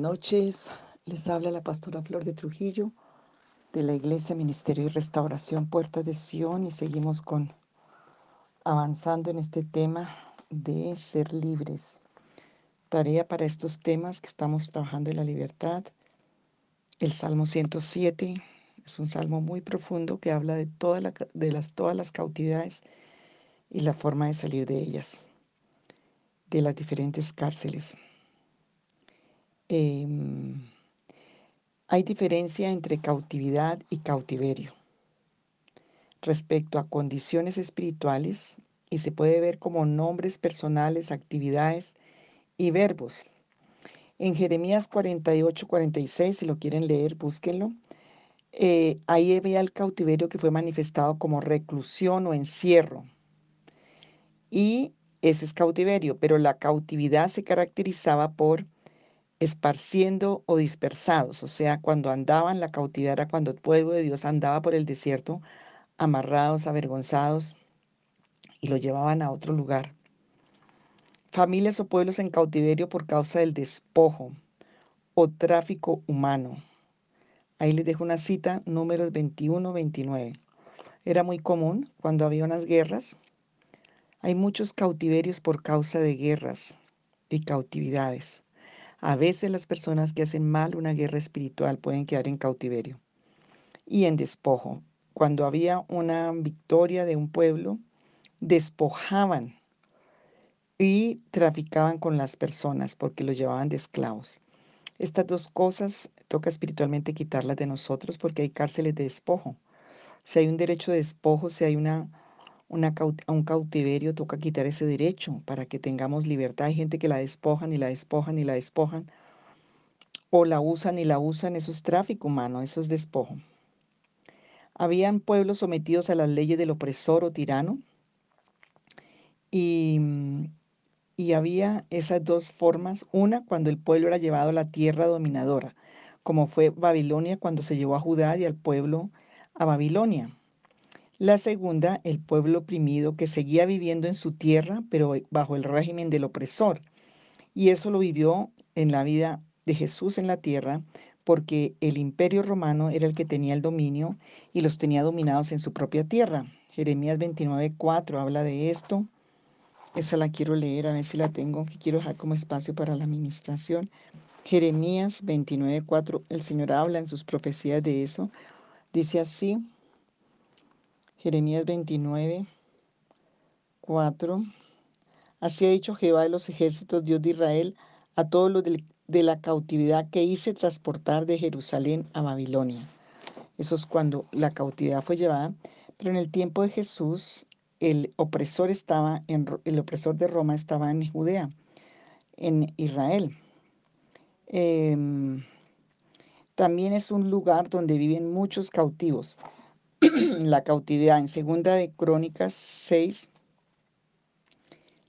Noches, les habla la pastora Flor de Trujillo de la Iglesia Ministerio y Restauración Puerta de Sion y seguimos con avanzando en este tema de ser libres. Tarea para estos temas que estamos trabajando en la libertad. El Salmo 107 es un salmo muy profundo que habla de, toda la, de las, todas las cautividades y la forma de salir de ellas, de las diferentes cárceles. Em, hay diferencia entre cautividad y cautiverio respecto a condiciones espirituales y se puede ver como nombres personales, actividades y verbos. En Jeremías 48, 46, si lo quieren leer, búsquenlo. Eh, ahí había el cautiverio que fue manifestado como reclusión o encierro. Y ese es cautiverio, pero la cautividad se caracterizaba por esparciendo o dispersados, o sea, cuando andaban, la cautividad era cuando el pueblo de Dios andaba por el desierto, amarrados, avergonzados, y lo llevaban a otro lugar. Familias o pueblos en cautiverio por causa del despojo o tráfico humano. Ahí les dejo una cita, números 21-29. Era muy común cuando había unas guerras. Hay muchos cautiverios por causa de guerras y cautividades. A veces las personas que hacen mal una guerra espiritual pueden quedar en cautiverio y en despojo. Cuando había una victoria de un pueblo, despojaban y traficaban con las personas porque los llevaban de esclavos. Estas dos cosas toca espiritualmente quitarlas de nosotros porque hay cárceles de despojo. Si hay un derecho de despojo, si hay una un cautiverio, toca quitar ese derecho para que tengamos libertad. Hay gente que la despojan y la despojan y la despojan, o la usan y la usan, eso es tráfico humano, eso es despojo. Habían pueblos sometidos a las leyes del opresor o tirano, y, y había esas dos formas. Una, cuando el pueblo era llevado a la tierra dominadora, como fue Babilonia cuando se llevó a Judá y al pueblo a Babilonia. La segunda, el pueblo oprimido que seguía viviendo en su tierra, pero bajo el régimen del opresor. Y eso lo vivió en la vida de Jesús en la tierra, porque el imperio romano era el que tenía el dominio y los tenía dominados en su propia tierra. Jeremías 29.4 habla de esto. Esa la quiero leer, a ver si la tengo, que quiero dejar como espacio para la administración. Jeremías 29.4, el Señor habla en sus profecías de eso. Dice así, Jeremías 29, 4. Así ha dicho Jehová de los ejércitos, Dios de Israel, a todos los de la cautividad que hice transportar de Jerusalén a Babilonia. Eso es cuando la cautividad fue llevada, pero en el tiempo de Jesús el opresor estaba en el opresor de Roma estaba en Judea, en Israel. Em, también es un lugar donde viven muchos cautivos. la cautividad. En segunda de Crónicas 6,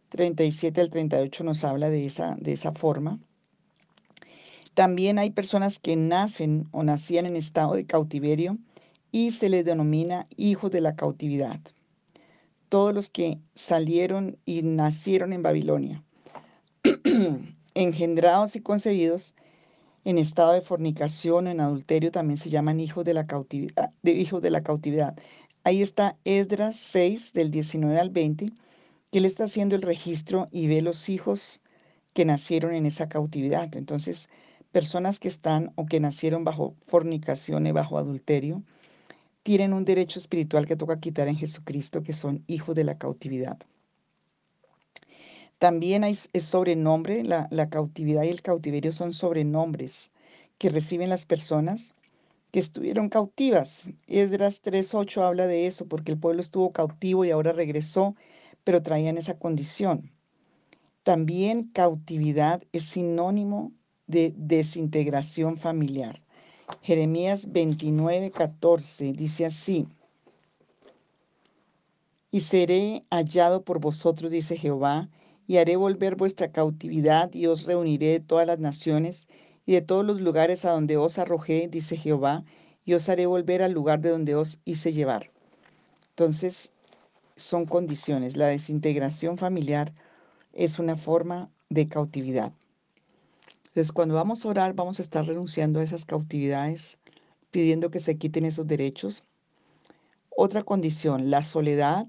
37 al 38 nos habla de esa, de esa forma. También hay personas que nacen o nacían en estado de cautiverio y se les denomina hijos de la cautividad. Todos los que salieron y nacieron en Babilonia, engendrados y concebidos en estado de fornicación o en adulterio también se llaman hijos de la cautividad. De hijos de la cautividad. Ahí está Esdras 6 del 19 al 20, que él está haciendo el registro y ve los hijos que nacieron en esa cautividad. Entonces, personas que están o que nacieron bajo fornicación y bajo adulterio, tienen un derecho espiritual que toca quitar en Jesucristo, que son hijos de la cautividad. También hay, es sobrenombre, la, cautividad y el cautiverio son sobrenombres que reciben las personas que estuvieron cautivas. Esdras 3.8 habla de eso, porque el pueblo estuvo cautivo y ahora regresó, pero traían esa condición. También cautividad es sinónimo de desintegración familiar. Jeremías 29.14 dice así, y seré hallado por vosotros, dice Jehová, y haré volver vuestra cautividad y os reuniré de todas las naciones y de todos los lugares a donde os arrojé, dice Jehová, y os haré volver al lugar de donde os hice llevar. Entonces, son condiciones. La desintegración familiar es una forma de cautividad. Entonces, cuando vamos a orar, vamos a estar renunciando a esas cautividades, pidiendo que se quiten esos derechos. Otra condición, la soledad,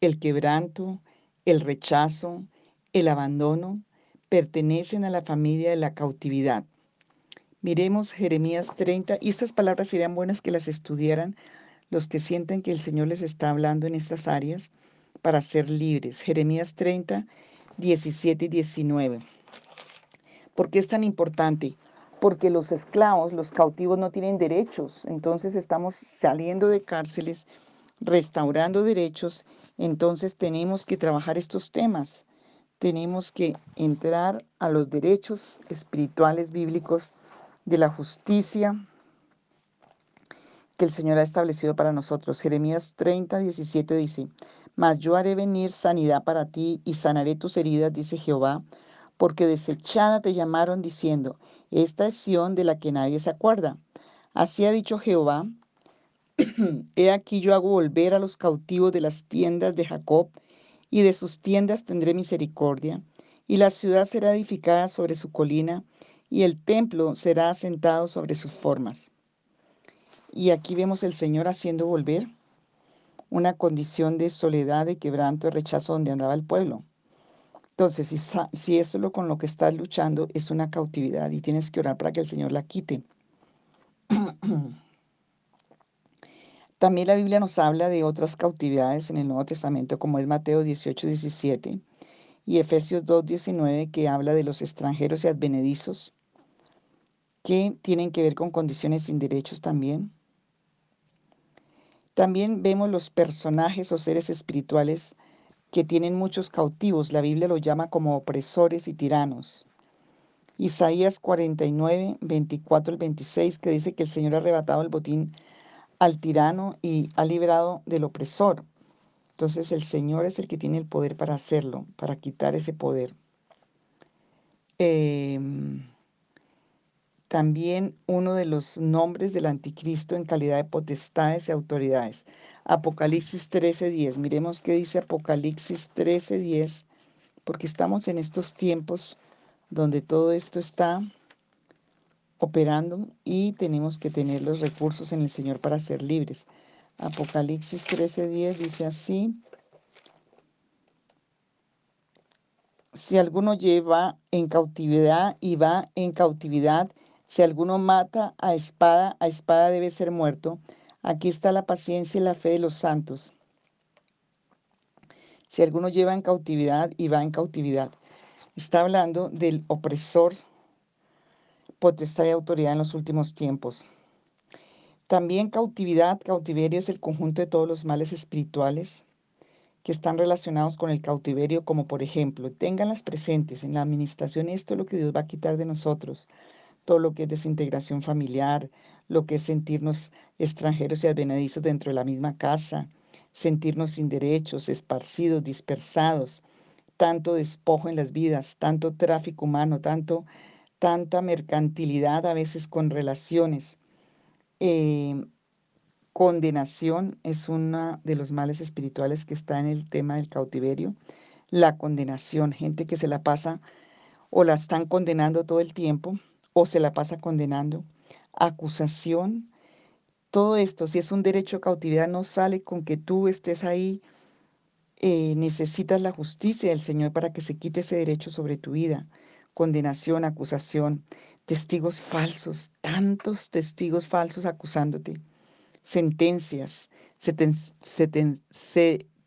el quebranto, el rechazo, el abandono, pertenecen a la familia de la cautividad. Miremos Jeremías 30, y estas palabras serían buenas que las estudiaran los que sienten que el Señor les está hablando en estas áreas para ser libres. Jeremías 30, 17 y 19. ¿Por qué es tan importante? Porque los esclavos, los cautivos no tienen derechos. Entonces estamos saliendo de cárceles, restaurando derechos. Entonces tenemos que trabajar estos temas. Tenemos que entrar a los derechos espirituales bíblicos de la justicia que el Señor ha establecido para nosotros. Jeremías 30, 17 dice, Mas yo haré venir sanidad para ti y sanaré tus heridas, dice Jehová porque desechada te llamaron diciendo, esta es Sión de la que nadie se acuerda. Así ha dicho Jehová, he aquí yo hago volver a los cautivos de las tiendas de Jacob, y de sus tiendas tendré misericordia, y la ciudad será edificada sobre su colina, y el templo será asentado sobre sus formas. Y aquí vemos el Señor haciendo volver una condición de soledad, de quebranto, de rechazo donde andaba el pueblo. Entonces, si, si eso es lo con lo que estás luchando, es una cautividad y tienes que orar para que el Señor la quite. También la Biblia nos habla de otras cautividades en el Nuevo Testamento, como es Mateo 18, 17 y Efesios 2, 19, que habla de los extranjeros y advenedizos, que tienen que ver con condiciones sin derechos también. También vemos los personajes o seres espirituales que tienen muchos cautivos. La Biblia lo llama como opresores y tiranos. Isaías 49, 24 al 26, que dice que el Señor ha arrebatado el botín al tirano y ha liberado del opresor. Entonces el Señor es el que tiene el poder para hacerlo, para quitar ese poder. Em, también uno de los nombres del anticristo en calidad de potestades y autoridades. Apocalipsis 13:10. Miremos qué dice Apocalipsis 13:10, porque estamos en estos tiempos donde todo esto está operando y tenemos que tener los recursos en el Señor para ser libres. Apocalipsis 13:10 dice así. Si alguno lleva en cautividad y va en cautividad, si alguno mata a espada, a espada debe ser muerto. Aquí está la paciencia y la fe de los santos. Si alguno lleva en cautividad y va en cautividad. Está hablando del opresor, potestad y autoridad en los últimos tiempos. También cautividad, cautiverio es el conjunto de todos los males espirituales que están relacionados con el cautiverio, como por ejemplo, ténganlas presentes en la administración, esto es lo que Dios va a quitar de nosotros todo lo que es desintegración familiar, lo que es sentirnos extranjeros y advenedizos dentro de la misma casa, sentirnos sin derechos, esparcidos, dispersados, tanto despojo en las vidas, tanto tráfico humano, tanto, tanta mercantilidad a veces con relaciones. Eh, condenación es uno de los males espirituales que está en el tema del cautiverio. La condenación, gente que se la pasa o la están condenando todo el tiempo o se la pasa condenando. Acusación, todo esto, si es un derecho a cautividad, no sale con que tú estés ahí. Eh, necesitas la justicia del Señor para que se quite ese derecho sobre tu vida. Condenación, acusación, testigos falsos, tantos testigos falsos acusándote. Sentencias, se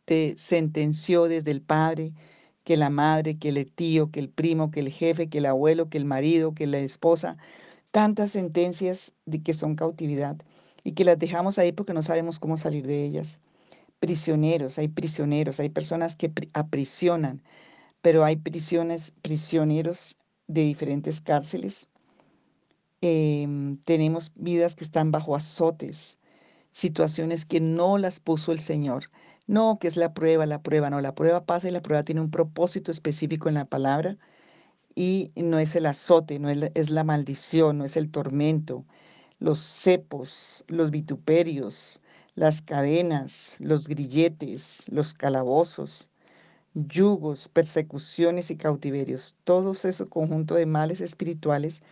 te sentenció desde el Padre, que la madre, que el tío, que el primo, que el jefe, que el abuelo, que el marido, que la esposa, tantas sentencias de que son cautividad y que las dejamos ahí porque no sabemos cómo salir de ellas. Prisioneros, hay prisioneros, hay personas que aprisionan, pero hay prisiones, prisioneros de diferentes cárceles. Em, tenemos vidas que están bajo azotes, situaciones que no las puso el Señor. No, que es la prueba, la prueba, no, la prueba pasa y la prueba tiene un propósito específico en la palabra y no es el azote, no es la, es la maldición, no es el tormento, los cepos, los vituperios, las cadenas, los grilletes, los calabozos, yugos, persecuciones y cautiverios. Todos esos conjuntos de males espirituales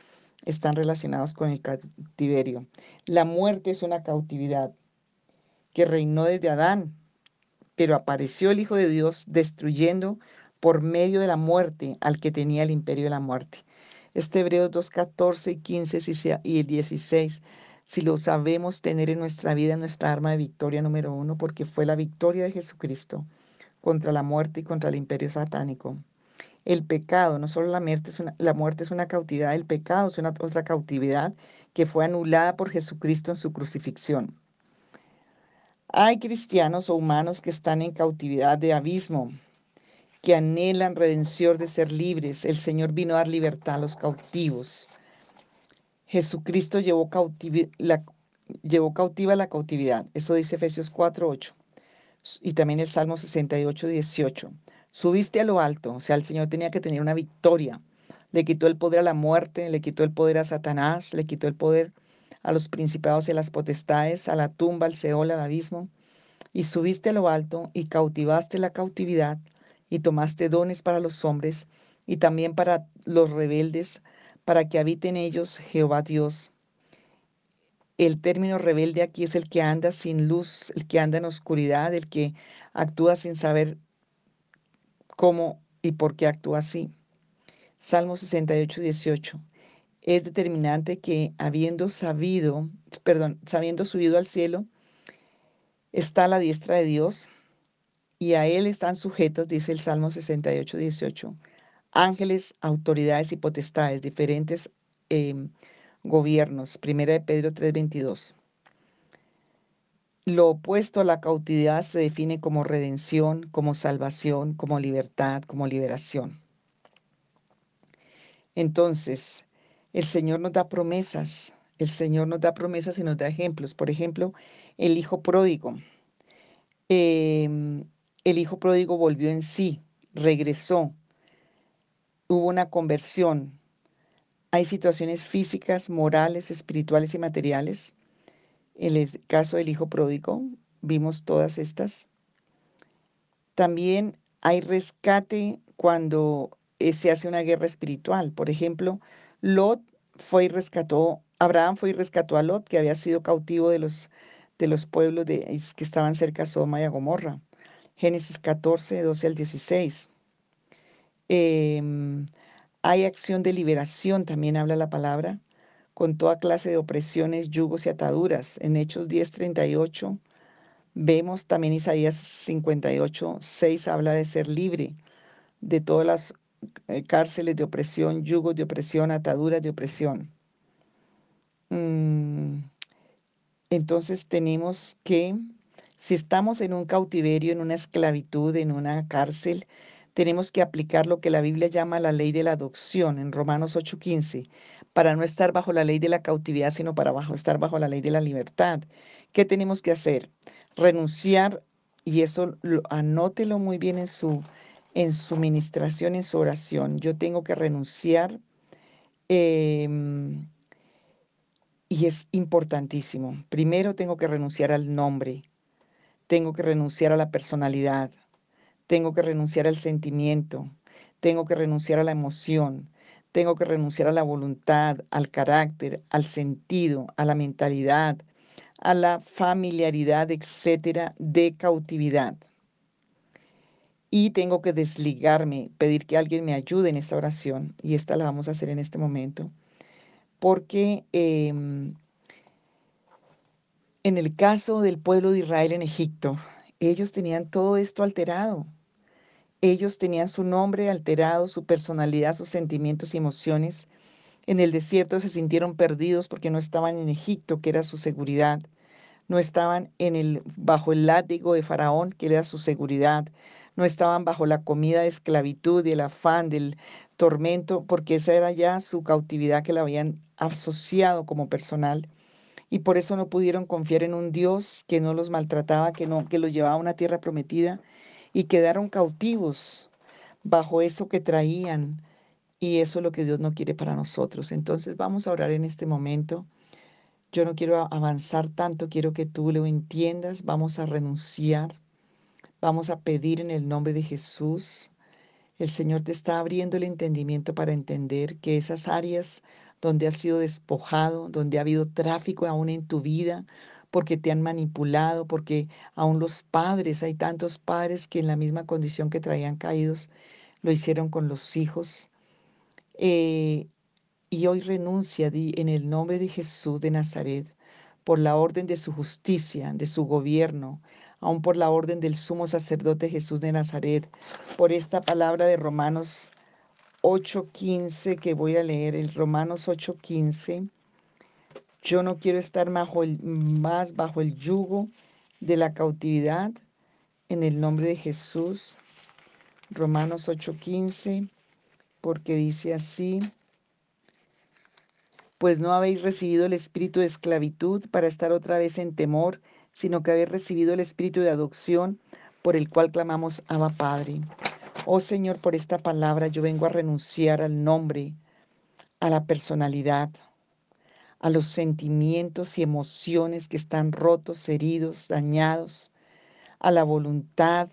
están relacionados con el cautiverio. La muerte es una cautividad que reinó desde Adán, pero apareció el Hijo de Dios destruyendo por medio de la muerte al que tenía el imperio de la muerte. Este Hebreos 2, 14 y 15 y el 16, si lo sabemos tener en nuestra vida, nuestra arma de victoria número uno, porque fue la victoria de Jesucristo contra la muerte y contra el imperio satánico. El pecado, no solo la muerte es una, la muerte es una cautividad, el pecado es una otra cautividad que fue anulada por Jesucristo en su crucifixión. Hay cristianos o humanos que están en cautividad de abismo, que anhelan redención de ser libres. El Señor vino a dar libertad a los cautivos. Jesucristo llevó, la, llevó cautiva la cautividad. Eso dice Efesios 4.8 y también el Salmo 68, 18. Subiste a lo alto, o sea, el Señor tenía que tener una victoria. Le quitó el poder a la muerte, le quitó el poder a Satanás, le quitó el poder a los principados y a las potestades, a la tumba, al Seol, al abismo. Y subiste a lo alto y cautivaste la cautividad y tomaste dones para los hombres y también para los rebeldes, para que habiten ellos Jehová Dios. El término rebelde aquí es el que anda sin luz, el que anda en oscuridad, el que actúa sin saber cómo y por qué actúa así. Salmo 68, 18. Es determinante que habiendo sabido, perdón, sabiendo subido al cielo, está la diestra de Dios y a él están sujetos, dice el Salmo 68, 18, ángeles, autoridades y potestades, diferentes em, gobiernos. Primera de Pedro 3:22. Lo opuesto a la cautividad se define como redención, como salvación, como libertad, como liberación. Entonces, el Señor nos da promesas, el Señor nos da promesas y nos da ejemplos. Por ejemplo, el Hijo pródigo. Em, el Hijo pródigo volvió en sí, regresó, hubo una conversión, hay situaciones físicas, morales, espirituales y materiales. En el caso del hijo pródigo, vimos todas estas. También hay rescate cuando eh, se hace una guerra espiritual. Por ejemplo, Lot fue y rescató, Abraham fue y rescató a Lot, que había sido cautivo de los, de los pueblos de, que estaban cerca de Sodoma y Gomorra. Génesis 14, 12 al 16. Hay acción de liberación, también habla la palabra, con toda clase de opresiones, yugos y ataduras. En Hechos 10:38 vemos también Isaías 58, 6 habla de ser libre de todas las eh, cárceles de opresión, yugos de opresión, ataduras de opresión. Mm, entonces tenemos que, si estamos en un cautiverio, en una esclavitud, en una cárcel, tenemos que aplicar lo que la Biblia llama la ley de la adopción en Romanos 8:15, para no estar bajo la ley de la cautividad, sino para estar bajo la ley de la libertad. ¿Qué tenemos que hacer? Renunciar, y eso anótelo muy bien en su, en su ministración, en su oración. Yo tengo que renunciar. Em, y es importantísimo. Primero tengo que renunciar al nombre, tengo que renunciar a la personalidad, tengo que renunciar al sentimiento, tengo que renunciar a la emoción, tengo que renunciar a la voluntad, al carácter, al sentido, a la mentalidad, a la familiaridad, etcétera, de cautividad. Y tengo que desligarme, pedir que alguien me ayude en esta oración, y esta la vamos a hacer en este momento, porque em, en el caso del pueblo de Israel en Egipto, ellos tenían todo esto alterado. Ellos tenían su nombre alterado, su personalidad, sus sentimientos y emociones. En el desierto se sintieron perdidos porque no estaban en Egipto, que era su seguridad. No estaban bajo el látigo de Faraón, que era su seguridad. No estaban bajo la comida de esclavitud y el afán del tormento, porque esa era ya su cautividad que la habían asociado como personal. Y por eso no pudieron confiar en un Dios que no los maltrataba, que, no, que los llevaba a una tierra prometida y quedaron cautivos bajo eso que traían. Y eso es lo que Dios no quiere para nosotros. Entonces vamos a orar en este momento. Yo no quiero avanzar tanto, quiero que tú lo entiendas. Vamos a renunciar. Vamos a pedir en el nombre de Jesús. El Señor te está abriendo el entendimiento para entender que esas áreas donde has sido despojado, donde ha habido tráfico aún en tu vida, porque te han manipulado, porque aún los padres, hay tantos padres que en la misma condición que traían caídos, lo hicieron con los hijos. Eh, y hoy renuncia en el nombre de Jesús de Nazaret, por la orden de su justicia, de su gobierno, aún por la orden del sumo sacerdote Jesús de Nazaret, por esta palabra de Romanos 8:15 que voy a leer, el Romanos 8:15. Yo no quiero estar bajo el, más bajo el yugo de la cautividad en el nombre de Jesús. Romanos 8:15, porque dice así, pues no habéis recibido el espíritu de esclavitud para estar otra vez en temor, sino que habéis recibido el espíritu de adopción por el cual clamamos Abba Padre. Oh Señor, por esta palabra yo vengo a renunciar al nombre, a la personalidad, a los sentimientos y emociones que están rotos, heridos, dañados, a la voluntad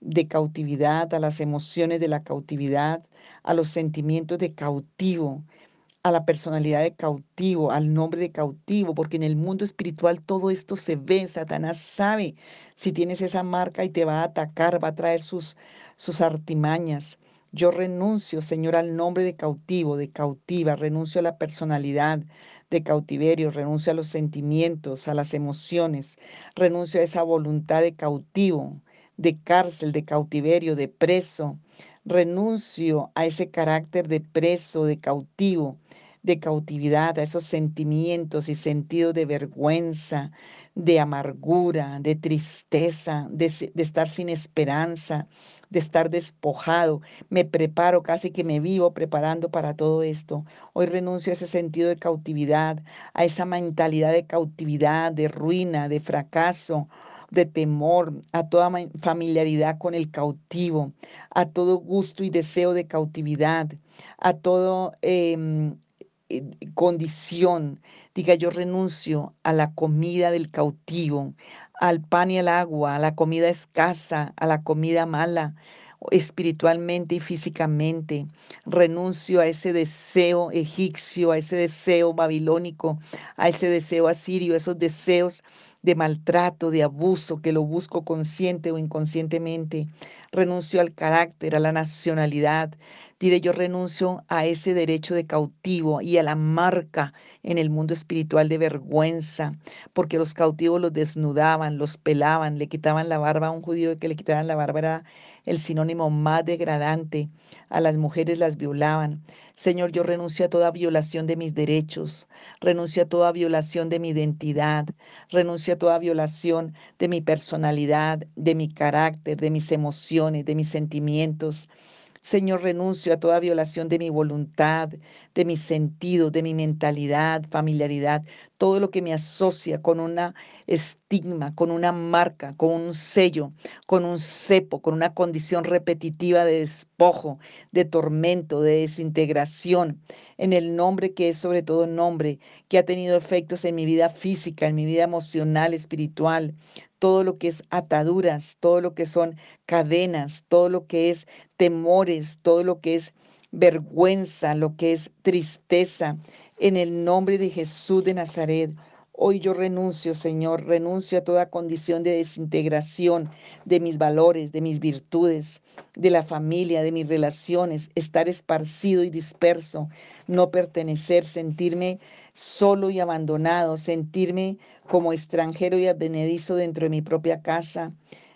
de cautividad, a las emociones de la cautividad, a los sentimientos de cautivo a la personalidad de cautivo, al nombre de cautivo, porque en el mundo espiritual todo esto se ve. Satanás sabe si tienes esa marca y te va a atacar, va a traer sus, sus artimañas. Yo renuncio, Señor, al nombre de cautivo, de cautiva, renuncio a la personalidad de cautiverio, renuncio a los sentimientos, a las emociones, renuncio a esa voluntad de cautivo, de cárcel, de cautiverio, de preso, renuncio a ese carácter de preso, de cautivo, de cautividad, a esos sentimientos y sentidos de vergüenza, de amargura, de tristeza, de, estar sin esperanza, de estar despojado. Me preparo, casi que me vivo preparando para todo esto. Hoy renuncio a ese sentido de cautividad, a esa mentalidad de cautividad, de ruina, de fracaso de temor, a toda familiaridad con el cautivo, a todo gusto y deseo de cautividad, a todo em, condición. Diga, yo renuncio a la comida del cautivo, al pan y al agua, a la comida escasa, a la comida mala, espiritualmente y físicamente. Renuncio a ese deseo egipcio, a ese deseo babilónico, a ese deseo asirio, esos deseos de maltrato, de abuso, que lo busco consciente o inconscientemente. Renuncio al carácter, a la nacionalidad. Diré, yo renuncio a ese derecho de cautivo y a la marca en el mundo espiritual de vergüenza, porque los cautivos los desnudaban, los pelaban, le quitaban la barba a un judío que le quitaban la barba el sinónimo más degradante. A las mujeres las violaban. Señor, yo renuncio a toda violación de mis derechos, renuncio a toda violación de mi identidad, renuncio a toda violación de mi personalidad, de mi carácter, de mis emociones, de mis sentimientos. Señor, renuncio a toda violación de mi voluntad, de mis sentidos, de mi mentalidad, familiaridad, todo lo que me asocia con una estigma, con una marca, con un sello, con un cepo, con una condición repetitiva de despojo, de tormento, de desintegración, en el nombre que es sobre todo nombre, que ha tenido efectos en mi vida física, en mi vida emocional, espiritual, todo lo que es ataduras, todo lo que son cadenas, todo lo que es temores, todo lo que es vergüenza, lo que es tristeza. En el nombre de Jesús de Nazaret, Hoy yo renuncio, Señor, renuncio a toda condición de desintegración de mis valores, de mis virtudes, de la familia, de mis relaciones, estar esparcido y disperso, no pertenecer, sentirme solo y abandonado, sentirme como extranjero y advenedizo dentro de mi propia casa.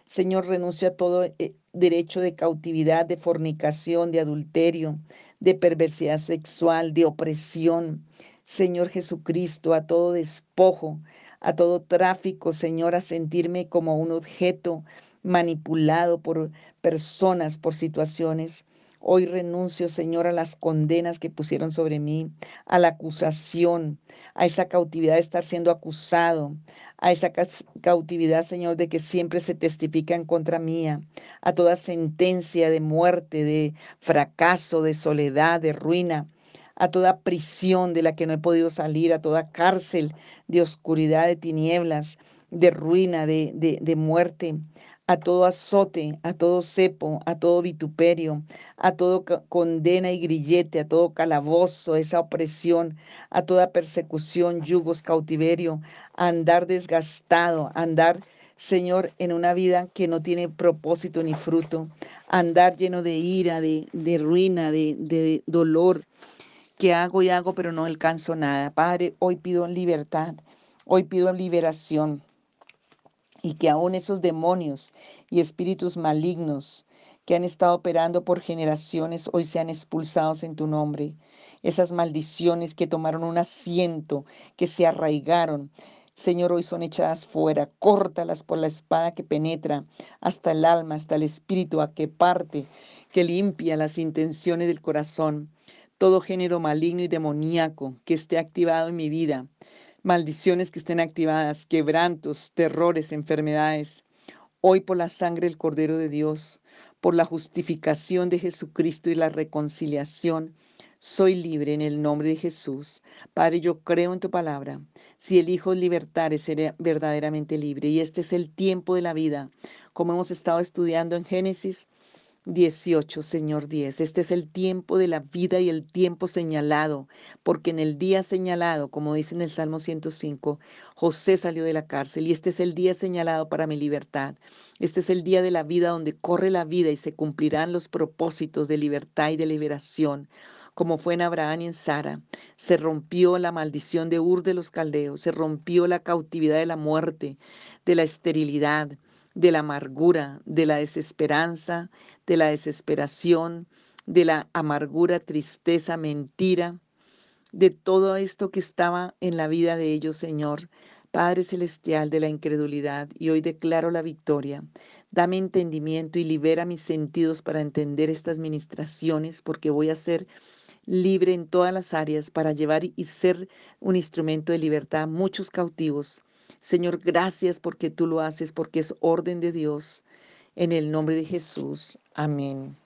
Señor, renuncio a todo eh, derecho de cautividad, de fornicación, de adulterio, de perversidad sexual, de opresión. Señor Jesucristo, a todo despojo, a todo tráfico, Señor, a sentirme como un objeto manipulado por personas, por situaciones. Hoy renuncio, Señor, a las condenas que pusieron sobre mí, a la acusación, a esa cautividad de estar siendo acusado, a esa cautividad, Señor, de que siempre se testifica en contra mía, a toda sentencia de muerte, de fracaso, de soledad, de ruina a toda prisión de la que no he podido salir, a toda cárcel de oscuridad, de tinieblas, de ruina, de, de, de muerte, a todo azote, a todo cepo, a todo vituperio, a todo condena y grillete, a todo calabozo, esa opresión, a toda persecución, yugos, cautiverio, a andar desgastado, a andar, Señor, en una vida que no tiene propósito ni fruto, andar lleno de ira, de, de ruina, de, de dolor, que hago y hago, pero no alcanzo nada. Padre, hoy pido libertad, hoy pido liberación y que aún esos demonios y espíritus malignos que han estado operando por generaciones hoy sean expulsados en tu nombre. Esas maldiciones que tomaron un asiento, que se arraigaron, Señor, hoy son echadas fuera. Córtalas por la espada que penetra hasta el alma, hasta el espíritu, a que parte, que limpia las intenciones del corazón. Todo género maligno y demoníaco que esté activado en mi vida, maldiciones que estén activadas, quebrantos, terrores, enfermedades. Hoy por la sangre del Cordero de Dios, por la justificación de Jesucristo y la reconciliación, soy libre en el nombre de Jesús. Padre, yo creo en tu palabra. Si elijo libertar, seré verdaderamente libre. Y este es el tiempo de la vida. Como hemos estado estudiando en Génesis, 18, Señor 10. Este es el tiempo de la vida y el tiempo señalado, porque en el día señalado, como dice en el Salmo 105, José salió de la cárcel y este es el día señalado para mi libertad. Este es el día de la vida donde corre la vida y se cumplirán los propósitos de libertad y de liberación como fue en Abraham y en Sara. Se rompió la maldición de Ur de los caldeos, se rompió la cautividad de la muerte, de la esterilidad, de la amargura, de la desesperanza, de la desesperación, de la amargura, tristeza, mentira, de todo esto que estaba en la vida de ellos, Señor. Padre Celestial de la incredulidad, y hoy declaro la victoria. Dame entendimiento y libera mis sentidos para entender estas ministraciones, porque voy a ser libre en todas las áreas para llevar y ser un instrumento de libertad a muchos cautivos Señor, gracias porque tú lo haces, porque es orden de Dios. En el nombre de Jesús. Amén.